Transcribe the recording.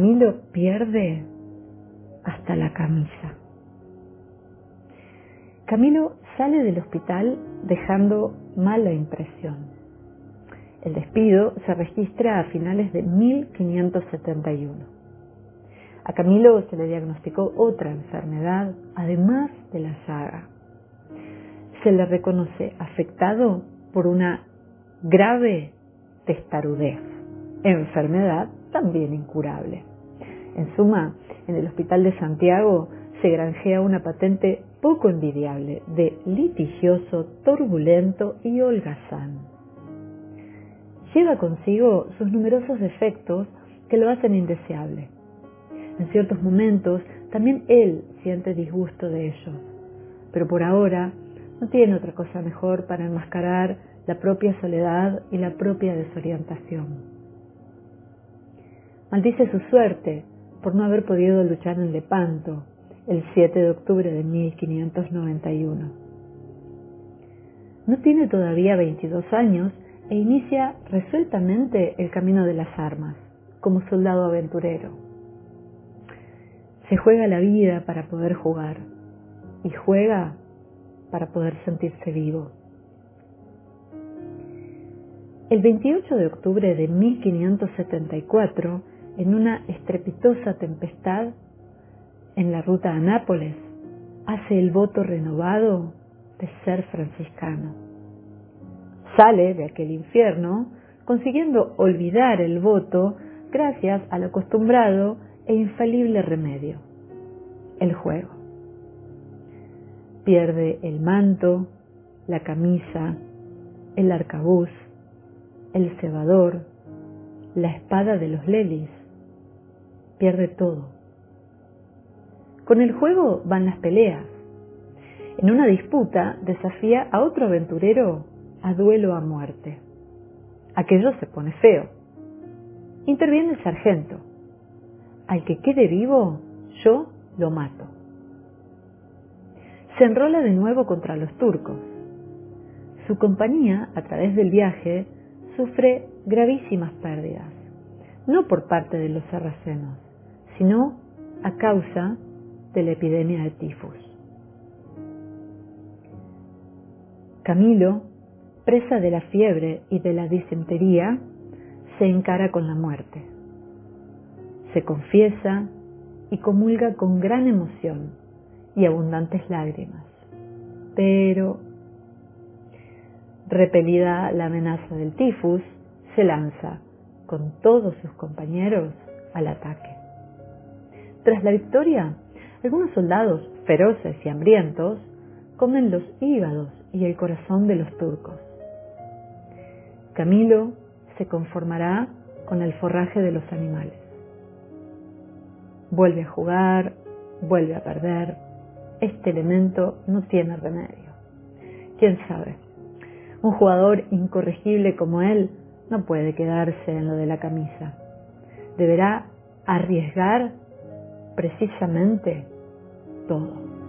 Camilo pierde hasta la camisa. Camilo sale del hospital dejando mala impresión. El despido se registra a finales de 1571. A Camilo se le diagnosticó otra enfermedad, además de la saga. Se le reconoce afectado por una grave testarudez, enfermedad también incurable. En suma, en el Hospital de Santiago se granjea una patente poco envidiable de litigioso, turbulento y holgazán. Lleva consigo sus numerosos defectos que lo hacen indeseable. En ciertos momentos también él siente disgusto de ellos, pero por ahora no tiene otra cosa mejor para enmascarar la propia soledad y la propia desorientación. Maldice su suerte por no haber podido luchar en Lepanto el 7 de octubre de 1591. No tiene todavía 22 años e inicia resueltamente el camino de las armas, como soldado aventurero. Se juega la vida para poder jugar y juega para poder sentirse vivo. El 28 de octubre de 1574, en una estrepitosa tempestad en la ruta a Nápoles, hace el voto renovado de ser franciscano sale de aquel infierno consiguiendo olvidar el voto gracias al acostumbrado e infalible remedio, el juego. Pierde el manto, la camisa, el arcabuz, el cebador, la espada de los lelis, pierde todo. Con el juego van las peleas. En una disputa desafía a otro aventurero a duelo a muerte. Aquello se pone feo. Interviene el sargento. Al que quede vivo, yo lo mato. Se enrola de nuevo contra los turcos. Su compañía, a través del viaje, sufre gravísimas pérdidas, no por parte de los sarracenos, sino a causa de la epidemia de tifus. Camilo presa de la fiebre y de la disentería, se encara con la muerte. Se confiesa y comulga con gran emoción y abundantes lágrimas. Pero, repelida la amenaza del tifus, se lanza con todos sus compañeros al ataque. Tras la victoria, algunos soldados feroces y hambrientos comen los hígados y el corazón de los turcos. Camilo se conformará con el forraje de los animales. Vuelve a jugar, vuelve a perder. Este elemento no tiene remedio. ¿Quién sabe? Un jugador incorregible como él no puede quedarse en lo de la camisa. Deberá arriesgar precisamente todo.